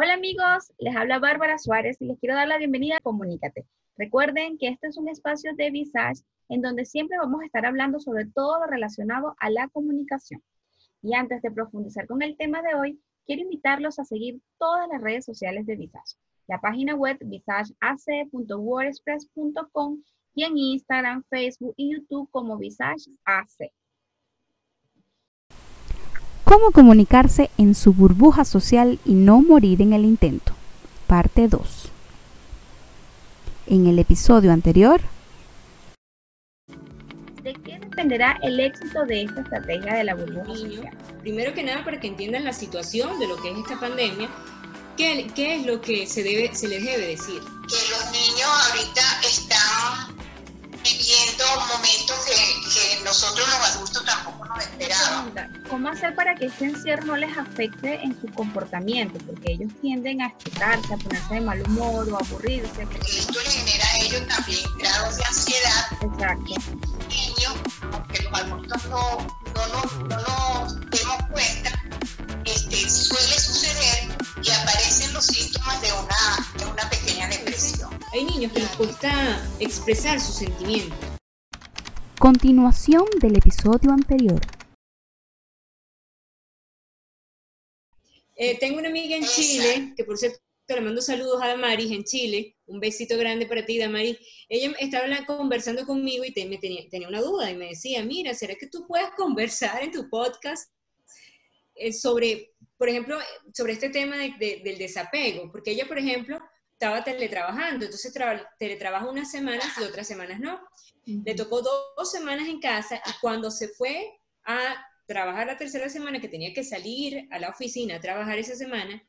Hola amigos, les habla Bárbara Suárez y les quiero dar la bienvenida a Comunícate. Recuerden que este es un espacio de Visage en donde siempre vamos a estar hablando sobre todo lo relacionado a la comunicación. Y antes de profundizar con el tema de hoy, quiero invitarlos a seguir todas las redes sociales de Visage. La página web visageac.wordpress.com y en Instagram, Facebook y YouTube como Visage AC. Cómo comunicarse en su burbuja social y no morir en el intento. Parte 2. En el episodio anterior. ¿De qué dependerá el éxito de esta estrategia de la burbuja social? Primero que nada, para que entiendan la situación de lo que es esta pandemia, ¿qué, qué es lo que se, debe, se les debe decir? Que los niños ahorita están viviendo momentos que, que nosotros los adultos tampoco nos esperábamos. ¿Cómo hacer para que este encierro no les afecte en su comportamiento? Porque ellos tienden a estresarse, a ponerse de mal humor o a aburrirse. Esto les genera a ellos también grados de ansiedad. Exacto. Niños, aunque los adultos no, no, nos, no nos demos cuenta, este, suele suceder y aparecen los síntomas de una, de una. Hay niños que les cuesta expresar sus sentimientos. Continuación del episodio anterior. Eh, tengo una amiga en Chile, que por cierto le mando saludos a Damaris en Chile. Un besito grande para ti, Damaris. Ella estaba conversando conmigo y te- me tenía, tenía una duda y me decía, mira, ¿será que tú puedes conversar en tu podcast eh, sobre, por ejemplo, sobre este tema de- de- del desapego? Porque ella, por ejemplo, estaba teletrabajando, entonces tra- teletrabaja unas semanas y otras semanas no. Le tocó dos, dos semanas en casa y cuando se fue a trabajar la tercera semana, que tenía que salir a la oficina a trabajar esa semana,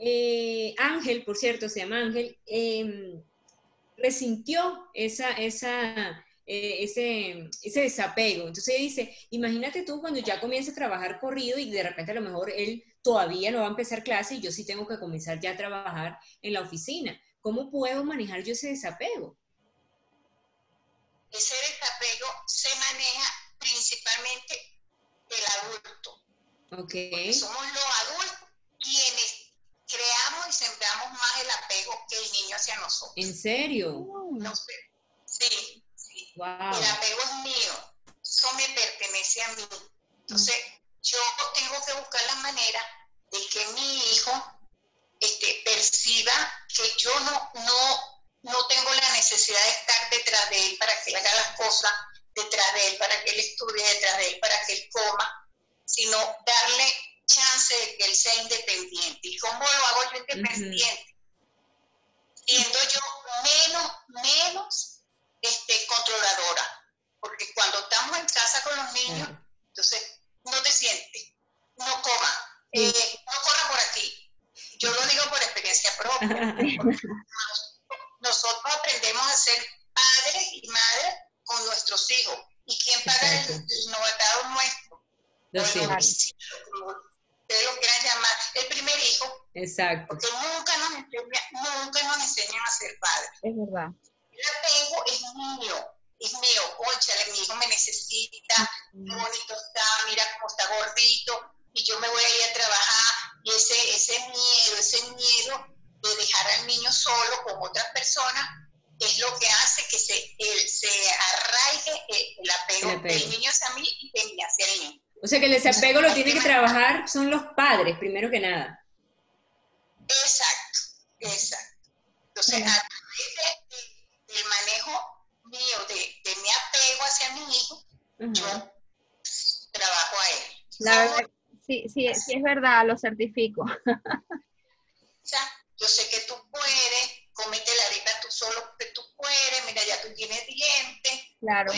eh, Ángel, por cierto, se llama Ángel, em, resintió esa, esa, eh, ese, ese desapego. Entonces dice, imagínate tú cuando ya comience a trabajar corrido y de repente a lo mejor él todavía no va a empezar clase y yo sí tengo que comenzar ya a trabajar en la oficina. ¿Cómo puedo manejar yo ese desapego? Ese desapego se maneja principalmente el adulto. Ok. Porque somos los adultos quienes creamos y sembramos más el apego que el niño hacia nosotros. ¿En serio? No sé. Sí, sí. Wow. El apego es mío. Eso me pertenece a mí. Entonces, yo tengo que buscar la manera de que mi hijo este, perciba que yo no, no, no tengo la necesidad de estar detrás de él para que él haga las cosas, detrás de él para que él estudie, detrás de él para que él coma, sino darle chance de que él sea independiente. ¿Y cómo lo hago yo independiente yo menos, menos este, controladora. Porque cuando estamos en casa con los niños, Claro. entonces no te sientes, no coma, eh, no corra por aquí. Yo lo digo por experiencia propia. Nosotros aprendemos a ser padres y madres con nuestros hijos. ¿Y quién paga el, Exacto. el novatado nuestro? El primer hijo, Exacto. porque nunca nos, enseña- nunca nos enseñan a ser padres. Es verdad. El apego es mío, es mío, conchale, mi hijo me necesita, qué bonito está, mira cómo está gordito, y yo me voy a ir a trabajar, y ese, ese miedo, ese miedo de dejar al niño solo con otras personas, es lo que hace que se, el- se arraigue el, el apego El apego. del niño hacia mí y de mí hacia el niño. O sea que el desapego lo tienen que trabajar son los padres, primero que nada. Exacto, exacto. Entonces, a través de- de- del manejo mío, de, de mi apego hacia mi hijo, yo trabajo a él. La verdad, sí, sí, sí es verdad, lo certifico. O sea, yo sé que tú puedes, comete la harina tú solo que tú puedes, mira, ya tú tienes dientes, Claro.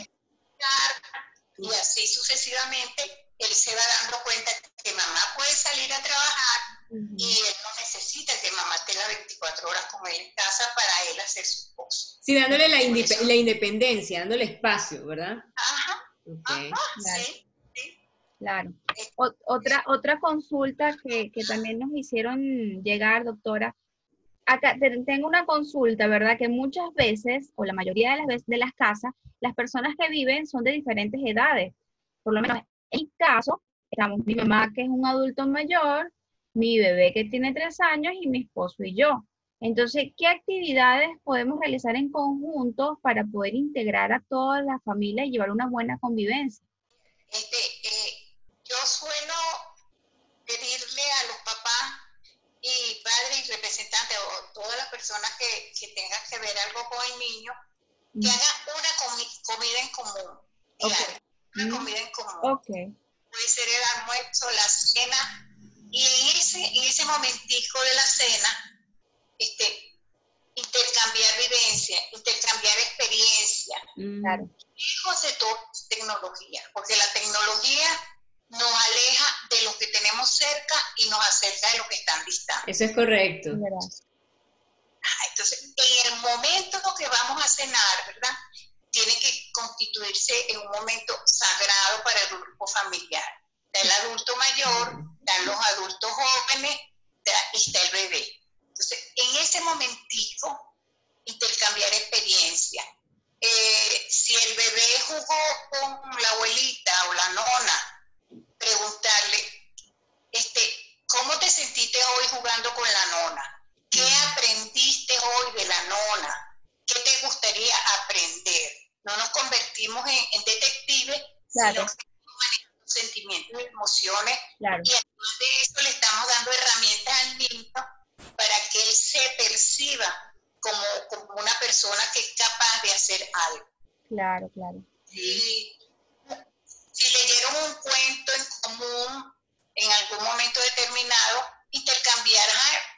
y así sucesivamente, él se va dando cuenta que mamá puede salir a trabajar y él no necesita que mamá esté las 24 horas con él en casa para él hacer sus cosas. Sí, dándole la, indep- la independencia, dándole espacio, ¿verdad? Ajá, Ok. ajá, Claro. sí. Claro. O- otra, otra consulta que, que también nos hicieron llegar, doctora. Acá te- tengo una consulta, ¿verdad? Que muchas veces, o la mayoría de las veces de las casas, las personas que viven son de diferentes edades. Por lo menos en mi caso, estamos mi mamá que es un adulto mayor, mi bebé que tiene tres años y mi esposo y yo. Entonces, ¿qué actividades podemos realizar en conjunto para poder integrar a toda la familia y llevar una buena convivencia? Este, eh, yo suelo pedirle a los papás y padres y representantes o todas las personas que, que tengan que ver algo con el niño, que hagan una comida en común. Una comida en común. Puede ser el almuerzo, la cena, y en ese, en ese momentico de la cena, este, intercambiar vivencia, intercambiar experiencia. Claro. Hijos de todo tecnología, porque la tecnología nos aleja de lo que tenemos cerca y nos acerca de lo que están distantes. Eso es correcto. Ah, entonces, en el momento que vamos a cenar, ¿verdad? Tiene que constituirse en un momento sagrado para el grupo familiar. Está el adulto mayor, están los adultos jóvenes y está el bebé. Entonces, en ese momentico, intercambiar experiencia. Eh, si el bebé jugó con la abuelita o la nona, preguntarle, este, ¿cómo te sentiste hoy jugando con la nona? ¿Qué aprendiste hoy de la nona? ¿Qué te gustaría aprender? No nos convertimos en, que sentimientos y emociones. Y además de eso le estamos dando herramientas al niño para que él se perciba como, como una persona que es capaz de hacer algo. Claro, claro. Si, si leyeron un cuento en común en algún momento determinado, intercambiar,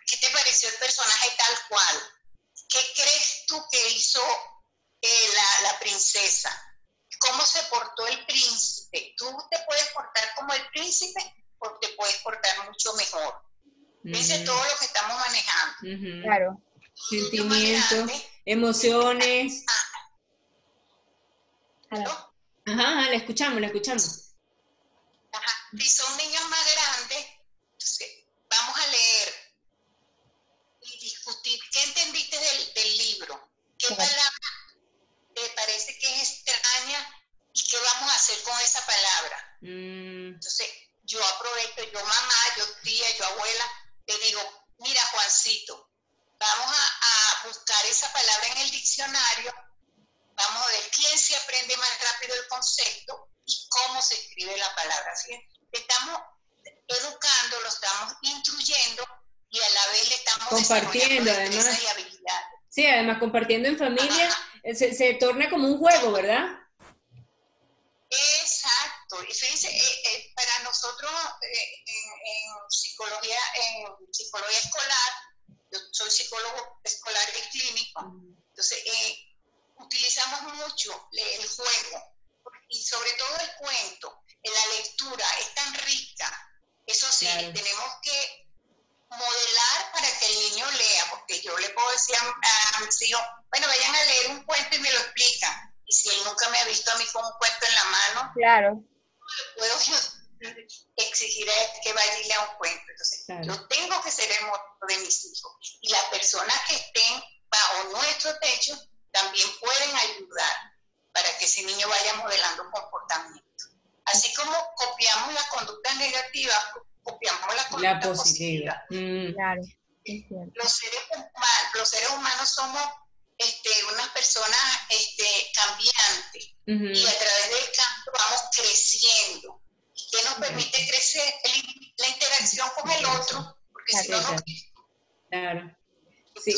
¿qué te pareció el personaje tal cual? ¿Qué crees tú que hizo eh, la, la princesa? ¿Cómo se portó el príncipe? Tú te puedes portar como el príncipe o te puedes portar mucho mejor. Dice todo lo que estamos manejando. Claro. Sentimientos, emociones. Ajá, ajá, la escuchamos, la escuchamos. Ajá. Si son niños más grandes, entonces vamos a leer y discutir qué entendiste del, del libro, qué palabra te parece que es extraña y qué vamos a hacer con esa palabra. Mm. Entonces, yo aprovecho, yo mamá, yo tía, yo abuela, le digo, mira Juancito, vamos a, buscar esa palabra en el diccionario, vamos a ver quién se aprende más rápido el concepto y cómo se escribe la palabra. ¿sí? Estamos educando, lo estamos instruyendo y a la vez le estamos compartiendo además. Sí, además compartiendo en familia se, se torna como un juego, ¿verdad? Y fíjense, eh, eh, para nosotros eh, en, psicología, en psicología escolar, yo soy psicólogo escolar y clínico, entonces utilizamos mucho el juego y sobre todo el cuento, la lectura es tan rica, eso sí, tenemos que modelar para que el niño lea, porque yo le puedo decir a, a mis hijos, bueno, vayan a leer un cuento y me lo explican y si él nunca me ha visto a mí con un cuento en la mano, claro. Puedo exigir a él que vaya lea un cuento. Entonces, yo tengo que ser el motor de mis hijos. Y las personas que estén bajo nuestro techo también pueden ayudar para que ese niño vaya modelando comportamiento. Así como copiamos las conductas negativas, copiamos las conductas positivas. Mm. Claro, los, seres humanos, los seres humanos somos este, unas personas este, cambiantes y a través del cambio vamos creciendo. ¿Qué nos permite crecer? la interacción con el otro, porque si no, no Claro. Sí.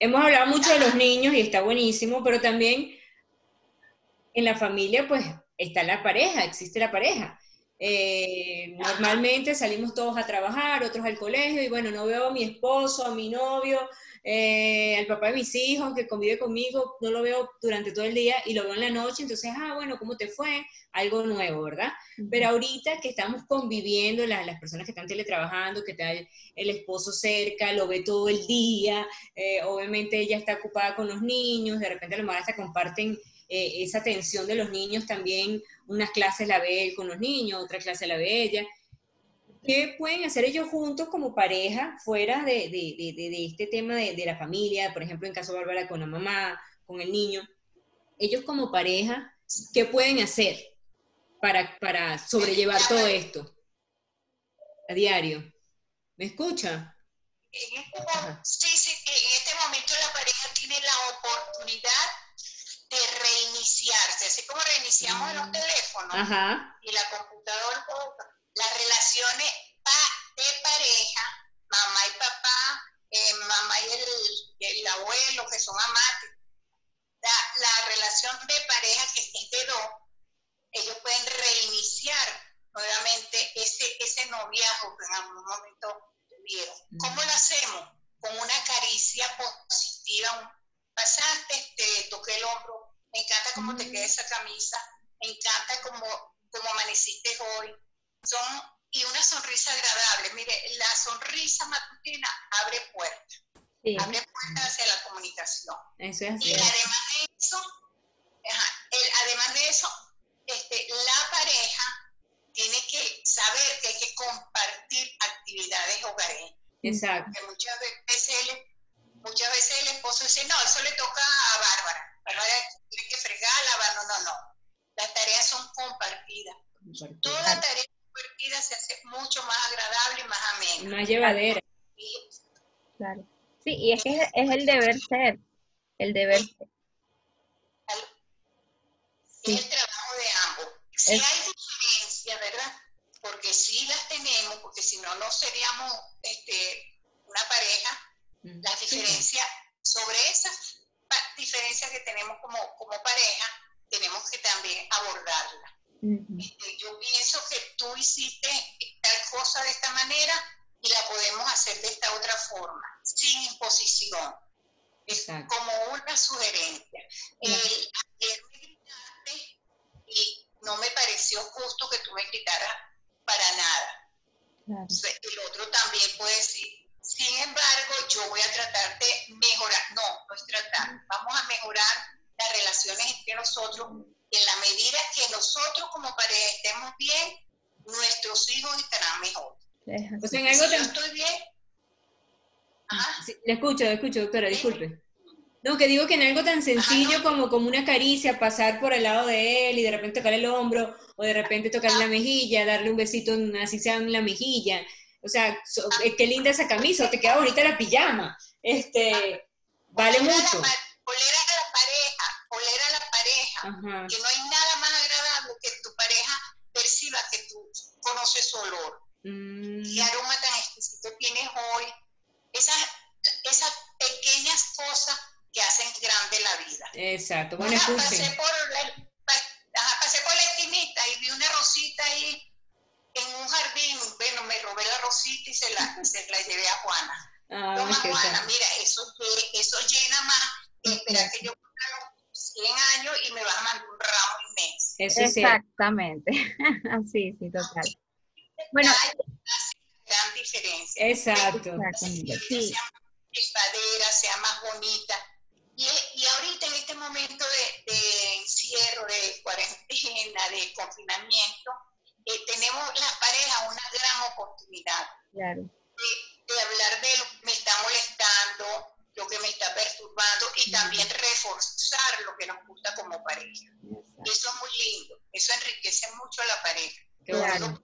Hemos hablado mucho de los niños y está buenísimo, pero también en la familia, pues, está la pareja, existe la pareja. Eh, normalmente salimos todos a trabajar, otros al colegio, y bueno, no veo a mi esposo, a mi novio, eh, al papá de mis hijos que convive conmigo, no lo veo durante todo el día y lo veo en la noche, entonces, ah, bueno, ¿cómo te fue? Algo nuevo, ¿verdad? Pero ahorita que estamos conviviendo, las personas que están teletrabajando, que está el, esposo cerca, lo ve todo el día, eh, obviamente ella está ocupada con los niños, de repente a lo mejor hasta comparten esa atención de los niños también, unas clases la ve él con los niños, otra clase la ve ella, ¿Qué pueden hacer ellos juntos como pareja fuera de, de, de, este tema de, la familia? Por ejemplo, en caso de Bárbara con la mamá, con el niño. Ellos como pareja, ¿qué pueden hacer para, para sobrellevar todo esto? a diario. ¿Me escucha? En este sí, sí, en este momento la pareja tiene la oportunidad de reiniciarse, así como reiniciamos los teléfonos Ajá. y la computadora, las relaciones de pareja, mamá y papá, eh, mamá y el, el abuelo, que son amantes, la, la relación de pareja que es de dos, ellos pueden reiniciar nuevamente ese, ese noviazgo que en algún momento tuvieron. ¿Cómo lo hacemos? Con una caricia positiva, un- pasaste, te toqué el hombro, me encanta cómo te queda esa camisa, me encanta cómo, cómo amaneciste hoy. Son, y una sonrisa agradable. Mire, la sonrisa matutina abre puertas, Sí, abre puertas hacia la comunicación. Eso es Y además de eso, el- además de eso, este, la pareja tiene que saber que hay que compartir actividades hogareñas. Exacto. Porque muchas veces el, muchas veces el esposo dice, no, eso le toca a Bárbara. Que fregar, lavar, no, no, no. Las tareas son compartidas. Toda tarea compartida se hace mucho más agradable y más amena. Más llevadera. Claro. Sí, y es que es, es el deber ser, el deber ser. es Sí, el trabajo de ambos. Si Es- hay diferencias, ¿verdad? Porque sí las tenemos, porque si no, no seríamos este, una pareja. Mm. Las diferencias, sobre esas diferencias que tenemos como, como pareja, tenemos que también abordarlas. ujú, Este, yo pienso que tú hiciste tal cosa de esta manera y la podemos hacer de esta otra forma, sin imposición. Es Exacto. como una sugerencia. El, ayer me gritaste y no me pareció justo que tú me gritaras para nada. claro. El otro también puede decir, sin embargo, yo voy a tratar de mejorar. No, no es tratar. Vamos a mejorar las relaciones entre nosotros. En la medida que nosotros como pareja estemos bien, nuestros hijos estarán mejor. Es O así. sea, en Si algo yo tan... estoy bien, ajá, Sí, le escucho, le escucho, doctora, disculpe. No, que digo que en algo tan sencillo como, como una caricia, pasar por el lado de él y de repente tocar el hombro, o de repente tocar la mejilla, darle un besito, así sea en la mejilla. O sea, so- eh, qué linda esa camisa, te queda bonita la pijama. Este, vale la mucho. a la pareja, oler a la pareja. Ajá, que no hay nada más agradable que tu pareja perciba que tú conoces su olor. Mm, ¿Qué aroma tan exquisito tienes hoy? Esas, esas pequeñas cosas que hacen grande la vida. exacto, bueno, pasé, por la, pasé por la esquinita y vi una rosita ahí en un jardín. Bueno, me y se la, se la llevé a Juana. Ah, Toma, Juana, mira, eso, eso llena más que esperar que yo cumpla los 100 años y me vas a mandar un ramo inmenso. Eso. Exactamente. Sí, sí, total. Bueno, gran diferencia. Exacto. exactamente. Sí, sea sea más bonita. Y, y ahorita en este momento de, de encierro, de cuarentena, de confinamiento, eh, tenemos las parejas una gran oportunidad claro. de, de hablar de lo que me está molestando, lo que me está perturbando y también reforzar lo que nos gusta como pareja. exacto. Eso es muy lindo, eso enriquece mucho a la pareja. Claro.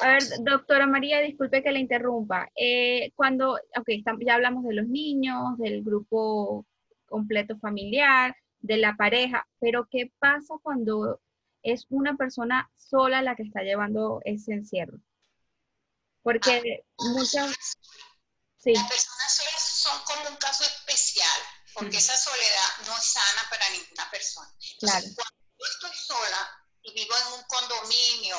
A ver, doctora María, disculpe que le interrumpa. Eh, cuando, ok, ya hablamos de los niños, del grupo completo familiar, de la pareja, pero ¿qué pasa cuando es una persona sola la que está llevando ese encierro? Porque muchas, sí, Las personas solas son como un caso especial, porque esa soledad no es sana para ninguna persona. claro, Entonces, cuando yo estoy sola y vivo en un condominio,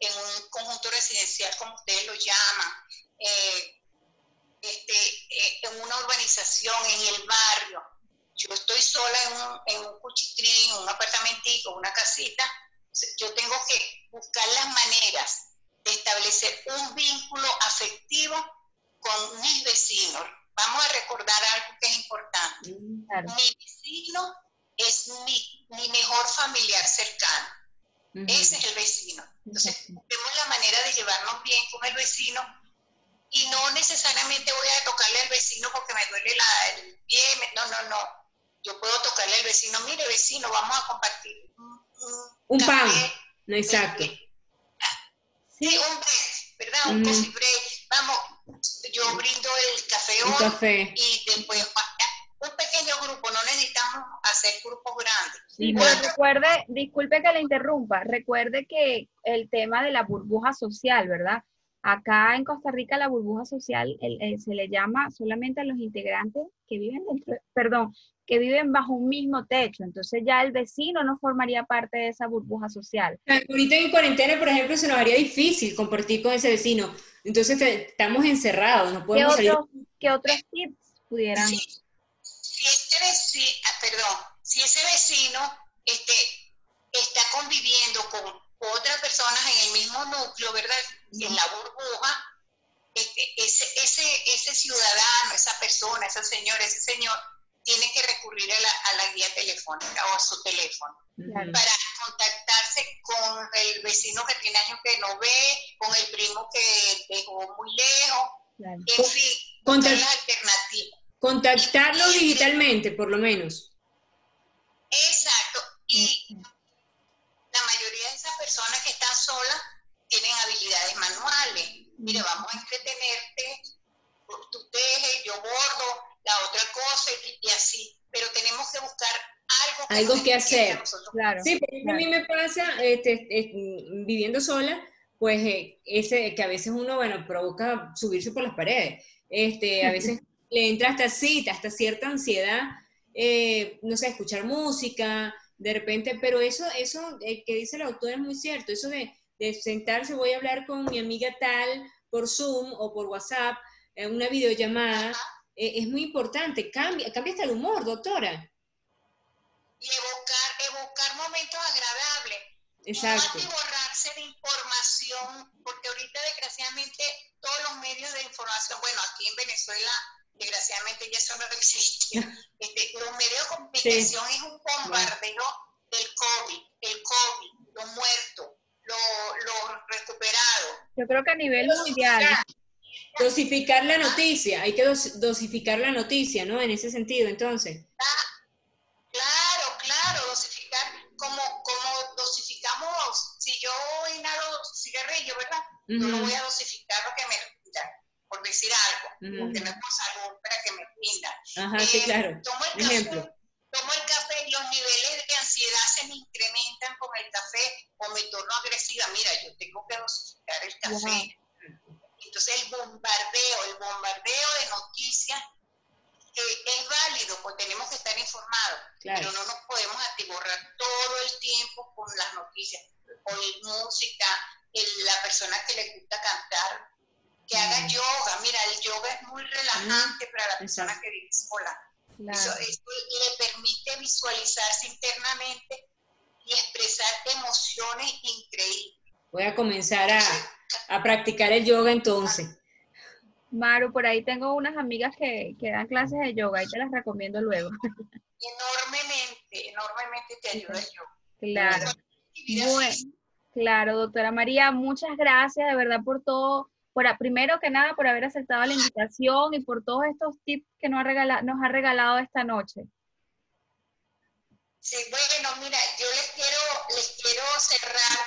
en un conjunto residencial, como ustedes lo llaman, eh, este, eh, en una urbanización, en el barrio, yo estoy sola en un, en un cuchitrín, un apartamentico, una casita, yo tengo que buscar las maneras de establecer un vínculo afectivo con mis vecinos. Vamos a recordar algo que es importante. Mm, claro, Mi vecino es mi, mi mejor familiar cercano. Ese es el vecino. Entonces, exacto. busquemos la manera de llevarnos bien con el vecino y no necesariamente voy a tocarle al vecino porque me duele la, el pie. me- no, no, no. Yo puedo tocarle al vecino, mire vecino, vamos a compartir un, un Un pan. No, exacto. Sí, un break, ¿verdad? Un coffee break. Vamos, yo brindo el café hoy café. y después un pequeño grupo, no necesitamos hacer grupos grandes. Sí, recuerde, disculpe que le interrumpa, recuerde que el tema de la burbuja social, ¿verdad? Acá en Costa Rica la burbuja social el- eh, se le llama solamente a los integrantes que viven dentro, perdón, que viven bajo un mismo techo. Entonces ya el vecino no formaría parte de esa burbuja social. Ahorita en cuarentena, por ejemplo, se nos haría difícil compartir con ese vecino. Entonces te- estamos encerrados, no ¿Qué podemos salir. qué otros tips pudieran? Sí. Si ese vecino, perdón, si ese vecino este, está conviviendo con otras personas en el mismo núcleo, ¿verdad? En la burbuja, este, ese, ese, ese ciudadano, esa persona, esa señora, ese señor, tiene que recurrir a la, a la guía telefónica o a su teléfono para contactarse con el vecino que tiene años que no ve, con el primo que dejó muy lejos, Claro. en fin, Contact- las alternativas. Contactarlo digitalmente, por lo menos. Exacto. Y la mayoría de esas personas que están solas tienen habilidades manuales. Mire, vamos a entretenerte, tú tejes, yo bordo, la otra cosa y, y así. Pero tenemos que buscar algo que, Algo que hacer. Claro. Sí, por ejemplo, a mí me pasa, este, eh, viviendo sola, pues eh, ese que a veces uno, bueno, provoca subirse por las paredes. Este, a veces le entra hasta cita, hasta cierta ansiedad, eh, no sé, escuchar música, de repente, pero eso, eso eh, que dice la autora es muy cierto, eso de, de sentarse, voy a hablar con mi amiga tal por Zoom o por WhatsApp, en una videollamada, eh, es muy importante, cambia, cambia hasta el humor, doctora. Y evocar, evocar momentos agradables. Exacto. Y borrarse de información, porque ahorita desgraciadamente todos los medios de información, bueno, aquí en Venezuela desgraciadamente ya eso no existe. Este, los medios de comunicación es un bombardeo del COVID, el COVID, los muertos, los, los recuperados. Yo creo que a nivel mundial. Dosificar la noticia, hay que dos- dosificar la noticia, ¿no? En ese sentido, entonces. Claro, claro, dosificar, como, como dosificamos, si yo inhalo cigarrillo, ¿verdad? Yo no Ujú, voy a dosificar lo que me por decir algo, porque no es rinda. Ajá, sí, Eh, claro. Tomo el café, ejemplo. tomo el café y los niveles de ansiedad se me incrementan con el café o me torno agresiva. Mira, yo tengo que dosificar el café. Entonces el bombardeo, el bombardeo de noticias que es válido, pues tenemos que estar informados, Claro. pero no nos podemos atiborrar todo el tiempo con las noticias. Oír música, el- la persona que le gusta cantar, que haga Mm. yoga. Mira, el yoga es muy relajante para la persona Exacto. que vive sola. Claro. Eso, eso le permite visualizarse internamente y expresar emociones increíbles. Voy a comenzar a, a practicar el yoga entonces. Maru, por ahí tengo unas amigas que, que dan clases de yoga y te las recomiendo luego. Enormemente, enormemente te ayuda el yoga. Claro. Bueno, claro, doctora María, muchas gracias de verdad por todo, por a- primero que nada por haber aceptado la invitación y por todos estos tips que nos ha regalado, nos ha regalado esta noche. Sí, bueno, mira, yo les quiero, les quiero cerrar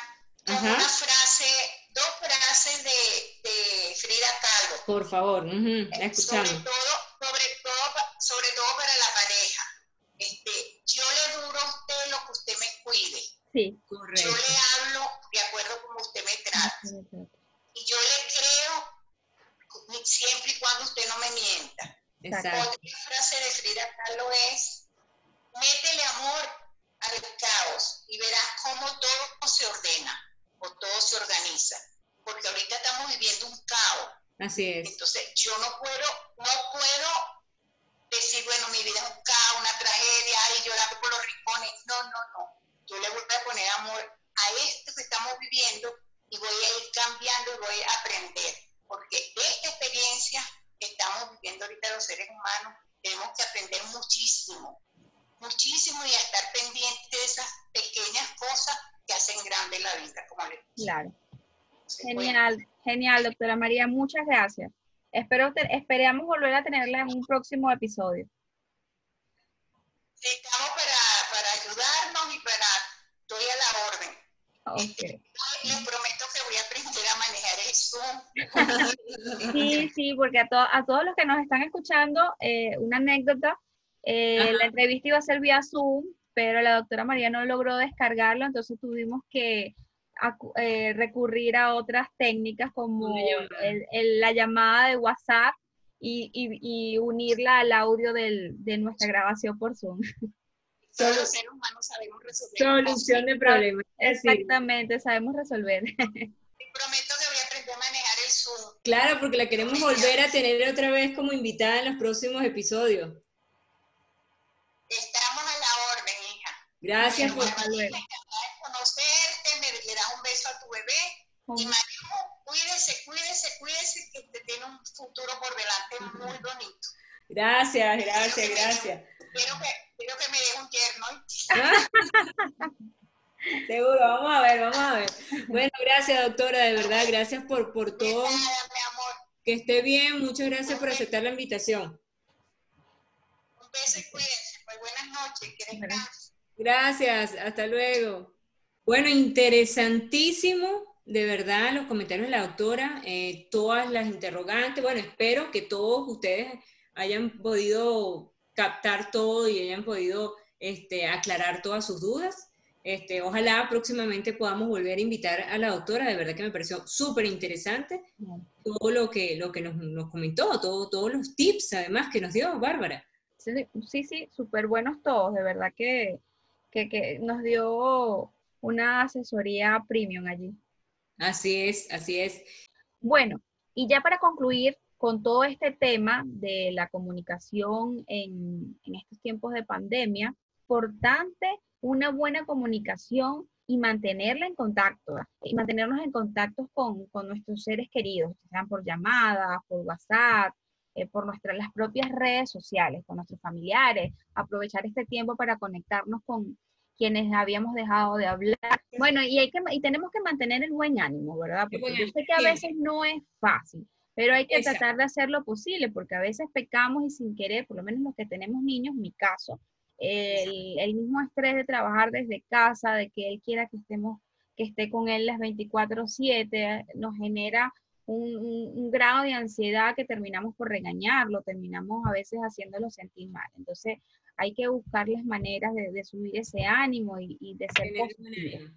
con Ajá. una frase, dos frases de, de Frida Kahlo. Por favor, la escuchamos. Sobre todo, sobre todo, sobre todo para la pareja. Este, yo le duro a usted lo que usted me cuide. Sí. Yo Correcto. le hablo de acuerdo como usted me trata. Yo le creo siempre y cuando usted no me mienta. Exacto. Otra frase de Frida Kahlo es, métele amor al caos y verás cómo todo se ordena o todo se organiza. Porque ahorita estamos viviendo un caos. Así es. Entonces, yo no puedo, no puedo decir, bueno, mi vida es un caos, una tragedia, y llorar por los rincones. No, no, no. Yo le voy a poner amor a esto que estamos viviendo y voy a ir cambiando y voy a aprender. Porque esta experiencia que estamos viviendo ahorita los seres humanos, tenemos que aprender muchísimo, muchísimo y a estar pendientes de esas pequeñas cosas que hacen grande la vida, como les Claro. dice. Bueno, Genial, genial, doctora María, muchas gracias. Espero esperamos volver a tenerla en un próximo episodio. Estamos para, para ayudarnos y para, estoy a la orden. Ok. Les prometo que voy a aprender a manejar el Zoom. Sí, sí, porque a, a todos los que nos están escuchando, eh, una anécdota, eh, la entrevista iba a ser vía Zoom, pero la doctora María no logró descargarlo, entonces tuvimos que eh, recurrir a otras técnicas como la llamada de WhatsApp y, unirla al audio de nuestra grabación por Zoom. Los seres humanos sabemos resolver. Solución de problemas. Exactamente, sabemos resolver. Prometo que voy a aprender a manejar el Zoom. Claro, porque la queremos volver a tener otra vez como invitada en los próximos episodios. Estamos a la orden, hija. Gracias por conocerte, me le das un beso a tu bebé. Y Mario, cuídese, cuídese, cuídese, que te tiene un futuro por delante muy bonito. Gracias, gracias, gracias. Quiero que, quiero que me deje un tierno. Seguro, vamos a ver, vamos a ver. Bueno, gracias doctora, de verdad, gracias por, por todo. Nada, mi amor. Que esté bien, muchas gracias por aceptar la invitación. Un beso y cuídense. Pues buenas noches, que descansen. Gracias, hasta luego. Bueno, interesantísimo, de verdad, los comentarios de la doctora, eh, todas las interrogantes. Bueno, espero que todos ustedes hayan podido captar todo y hayan podido este, aclarar todas sus dudas. Este, ojalá próximamente podamos volver a invitar a la doctora, de verdad que me pareció súper interesante todo lo que, lo que nos, nos comentó, todo, todos los tips además que nos dio Bárbara. Sí, sí, súper buenos todos, de verdad que, que, que nos dio una asesoría premium allí. Así es, así es. Bueno, y ya para concluir con todo este tema de la comunicación en, en estos tiempos de pandemia, importante una buena comunicación y mantenerla en contacto, y mantenernos en contacto con, con nuestros seres queridos, sean por llamadas, por WhatsApp, eh, por nuestras, las propias redes sociales, con nuestros familiares, aprovechar este tiempo para conectarnos con quienes habíamos dejado de hablar. Bueno, y, hay que, y tenemos que mantener el buen ánimo, ¿verdad? Porque yo sé que a veces no es fácil, pero hay que tratar de hacer lo posible, porque a veces pecamos y sin querer, por lo menos los que tenemos niños, en mi caso, el, el mismo estrés de trabajar desde casa, de que él quiera que estemos que esté con él las 24/7, nos genera un, grado de ansiedad que terminamos por regañarlo, terminamos a veces haciéndolo sentir mal. Entonces hay que buscar las maneras de, subir ese ánimo y, de ser positivo.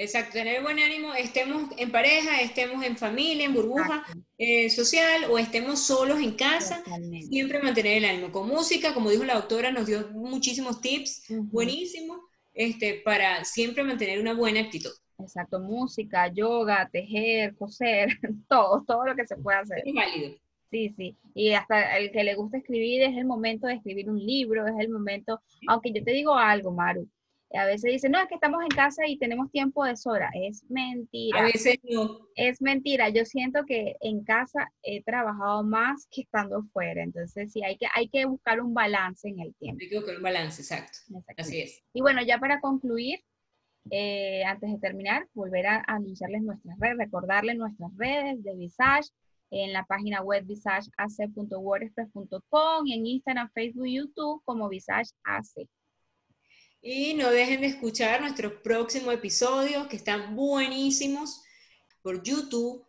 Exacto, tener buen ánimo, estemos en pareja, estemos en familia, en burbuja eh, social o estemos solos en casa, siempre mantener el ánimo. Con música, como dijo la doctora, nos dio muchísimos tips buenísimos este, para siempre mantener una buena actitud. Exacto, música, yoga, tejer, coser, todo, todo lo que se puede hacer. Es válido. Sí, sí. Y hasta el que le gusta escribir es el momento de escribir un libro, es el momento, aunque yo te digo algo, Maru, a veces dicen, no, es que estamos en casa y tenemos tiempo de sobra. Es mentira. A veces no. Es mentira. Yo siento que en casa he trabajado más que estando fuera. Entonces, sí, hay que, hay que buscar un balance en el tiempo. Hay que buscar un balance, exacto. Así es. Y bueno, ya para concluir, eh, antes de terminar, volver a anunciarles nuestras redes, recordarles nuestras redes de Visage en la página web visageac.wordpress.com y en Instagram, Facebook YouTube como Visage AC. Y no dejen de escuchar nuestros próximos episodios que están buenísimos por YouTube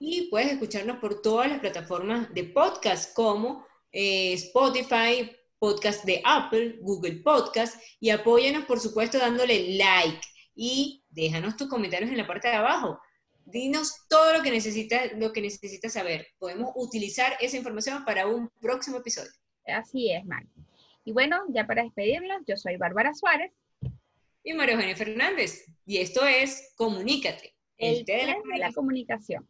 y puedes escucharnos por todas las plataformas de podcast como eh, Spotify, podcast de Apple, Google Podcast y apóyanos por supuesto dándole like y déjanos tus comentarios en la parte de abajo. Dinos todo lo que necesitas, lo que necesitas saber. Podemos utilizar esa información para un próximo episodio. Así es, Marco. Y bueno, ya para despedirnos, yo soy Bárbara Suárez. Y María Eugenia Fernández. Y esto es Comunícate. El, el de la comunicación.